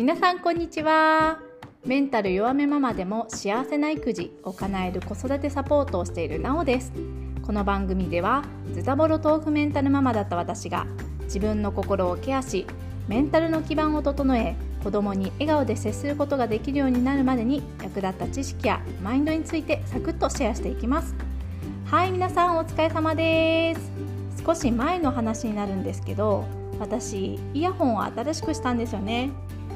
皆さんこんにちは。メンタル弱めママでも幸せな育児を叶える子育てサポートをしているなおです。この番組ではズタボロ豆腐メンタルママだった私が自分の心をケアしメンタルの基盤を整え子供に笑顔で接することができるようになるまでに役立った知識やマインドについてサクッとシェアしていきます。はい皆さんお疲れ様です。少し前の話になるんですけど私イヤホンを新しくしたんですよね。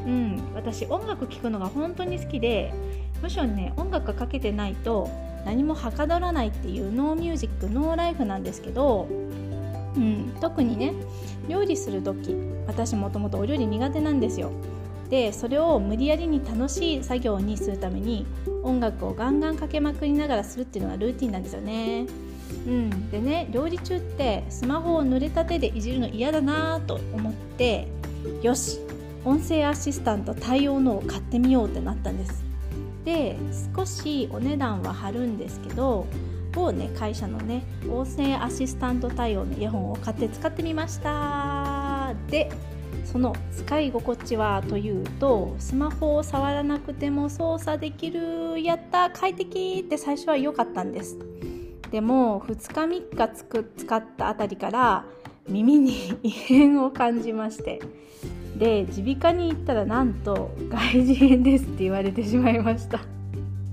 うん、私音楽聴くのが本当に好きでむしろね音楽がかけてないと何もはかどらないっていうノーミュージックノーライフなんですけど、うん、特にね料理する時私もともとお料理苦手なんですよでそれを無理やりに楽しい作業にするために音楽をガンガンかけまくりながらするっていうのがルーティンなんですよね。うん、でね料理中ってスマホを濡れた手でいじるの嫌だなと思ってよし音声アシスタント対応のを買ってみようってなったんです。で少しお値段は張るんですけど某ね会社のね音声アシスタント対応のイヤホンを買って使ってみました。でその使い心地はというとスマホを触らなくても操作できるやった快適って最初は良かったんです。でも2日3日つく使ったあたりから耳に異変を感じまして。で耳鼻科に行ったらなんと外耳炎ですって言われてしまいました。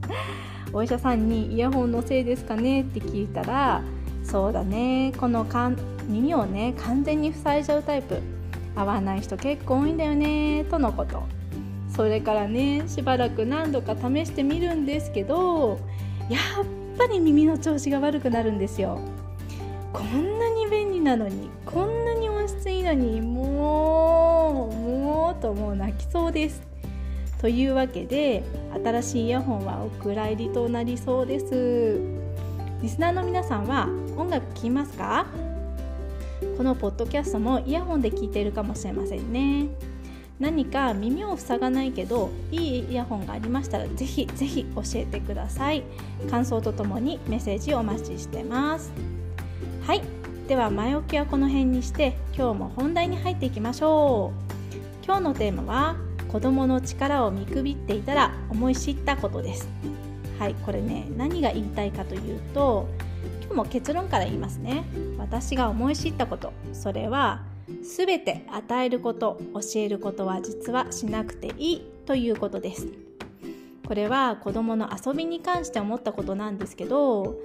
お医者さんにイヤホンのせいですかねって聞いたらそうだねこのかん耳をね完全に塞いじゃうタイプ。合わない人結構多いんだよねとのこと。それからねしばらく何度か試してみるんですけどやっぱり耳の調子が悪くなるんですよ。こんなに便利なのにこんなに音質いいのにもうともう泣きそうです。というわけで新しいイヤホンはお蔵入りとなりそうです。リスナーの皆さんは音楽聴きますか？このポッドキャストもイヤホンで聴いているかもしれませんね。何か耳を塞がないけどいいイヤホンがありましたらぜひぜひ教えてください。感想とともにメッセージをお待ちしてます。はい。では前置きはこの辺にして今日も本題に入っていきましょう。今日のテーマは子供の力を見くびっていたら思い知ったことです。はいこれね何が言いたいかというと今日も結論から言いますね。私が思い知ったこと。それは全て与えること教えることは実はしなくていいということです。これは子どもの遊びに関して思ったことなんですけど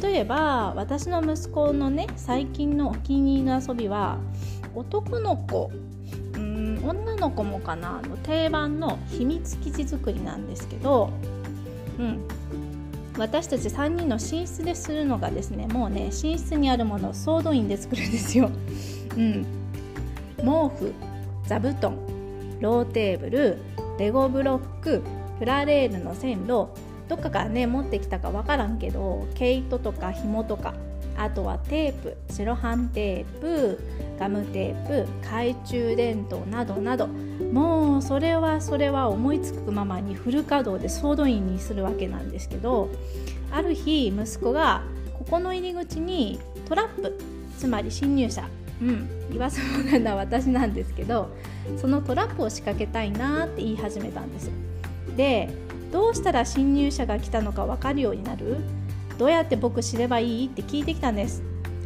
例えば私の息子のね最近のお気に入りの遊びは男の子女の子もかな？の定番の秘密基地作りなんですけど、うん、私たち3人の寝室でするのがですねもうね寝室にあるものを総動員で作るんですよ。うん、毛布座布団ローテーブルレゴブロックプラレールの線路どっかからね持ってきたか分からんけど毛糸とか紐とかあとはテープセロハンテープガムテープ懐中電灯などなどもうそれはそれは思いつくままにフル稼働で総動員にするわけなんですけどある日息子がここの入り口にトラップつまり侵入者うん言わせるのは私なんですけどそのトラップを仕掛けたいなって言い始めたんです。でどうしたら侵入者が来たのか分かるようになる？どうやって僕知ればいい？って聞いてきたんです。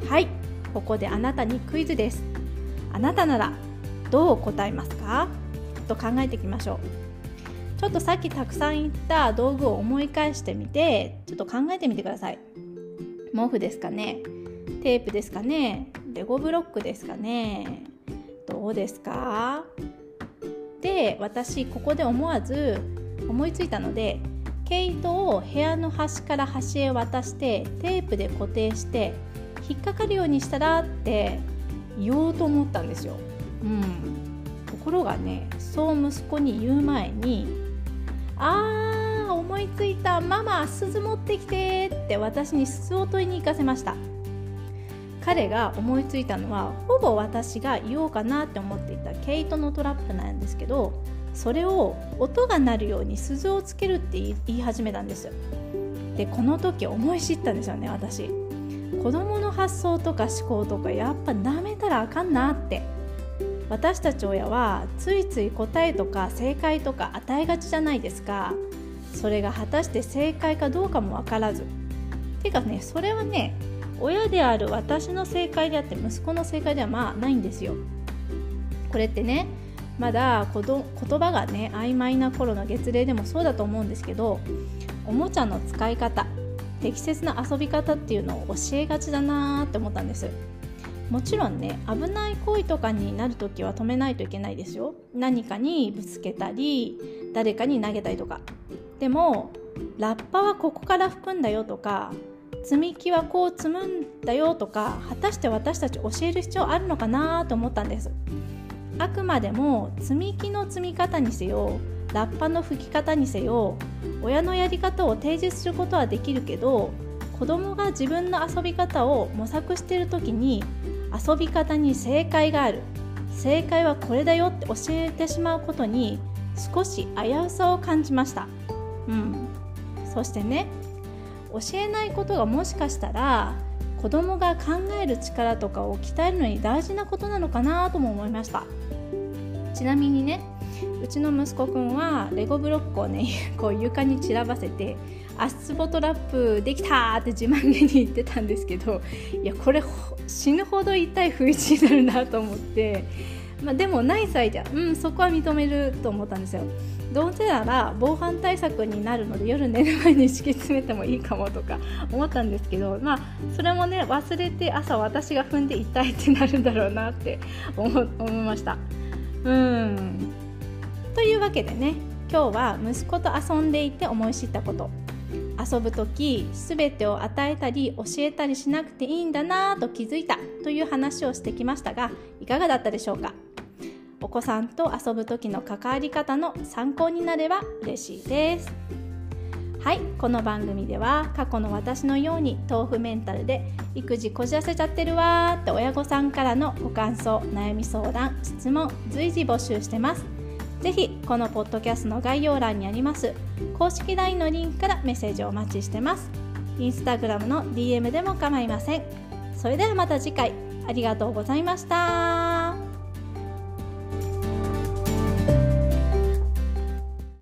はい。ここであなたにクイズです。あなたならどう答えますか？と考えていきましょう。ちょっとさっきたくさん言った道具を思い返してみてちょっと考えてみてください。毛布ですかね？テープですかね？レゴブロックですかね？どうですか？で私ここで思わず思いついたので毛糸を部屋の端から端へ渡してテープで固定して引っかかるようにしたらって言おうと思ったんですよ。うん、ところがねそう息子に言う前に「あー思いついた。ママ鈴持ってきて」って私に鈴を問いに行かせました。彼が思いついたのはほぼ私が言おうかなって思っていた毛糸のトラップなんですけどそれを音が鳴るように鈴をつけるって言い始めたんですよ。でこの時思い知ったんですよね私。子供の発想とか思考とかやっぱ舐めたらあかんなって。私たち親はついつい答えとか正解とか与えがちじゃないですか。それが果たして正解かどうかも分からず。てかねそれはね親である私の正解であって息子の正解ではまあないんですよ。これってねまだ言葉がね曖昧な頃の月齢でもそうだと思うんですけどおもちゃの使い方適切な遊び方っていうのを教えがちだなーって思ったんです。もちろんね危ない行為とかになる時は止めないといけないですよ。何かにぶつけたり誰かに投げたりとか。でもラッパはここから吹くんだよとか積み木はこう積むんだよとか果たして私たち教える必要あるのかなと思ったんです。あくまでも積み木の積み方にせよラッパの吹き方にせよ親のやり方を提示することはできるけど子供が自分の遊び方を模索している時に遊び方に正解がある。正解はこれだよって教えてしまうことに少し危うさを感じました。うん。そしてね教えないことがもしかしたら子供が考える力とかを鍛えるのに大事なことなのかなとも思いました。ちなみにねうちの息子くんはレゴブロックをねこう床に散らばせて足つぼトラップできたって自慢げに言ってたんですけどいやこれ死ぬほど痛い不一になるなと思って、まあ、でもナイスアイデアうんそこは認めると思ったんですよ。どうせなら防犯対策になるので夜寝る前に敷き詰めてもいいかもとか思ったんですけどまあそれもね忘れて朝私が踏んで痛いってなるんだろうなって思いました。うん。というわけでね今日は息子と遊んでいて思い知ったこと。遊ぶ時全てを与えたり教えたりしなくていいんだなぁと気づいたという話をしてきましたがいかがだったでしょうか？お子さんと遊ぶ時の関わり方の参考になれば嬉しいです。はいこの番組では過去の私のように豆腐メンタルで育児こじらせちゃってるわーって親御さんからのご感想悩み相談質問随時募集してます。ぜひこのポッドキャストの概要欄にあります。公式 LINE のリンクからメッセージをお待ちしてます。インスタグラムの DM でも構いません。それではまた次回。ありがとうございました。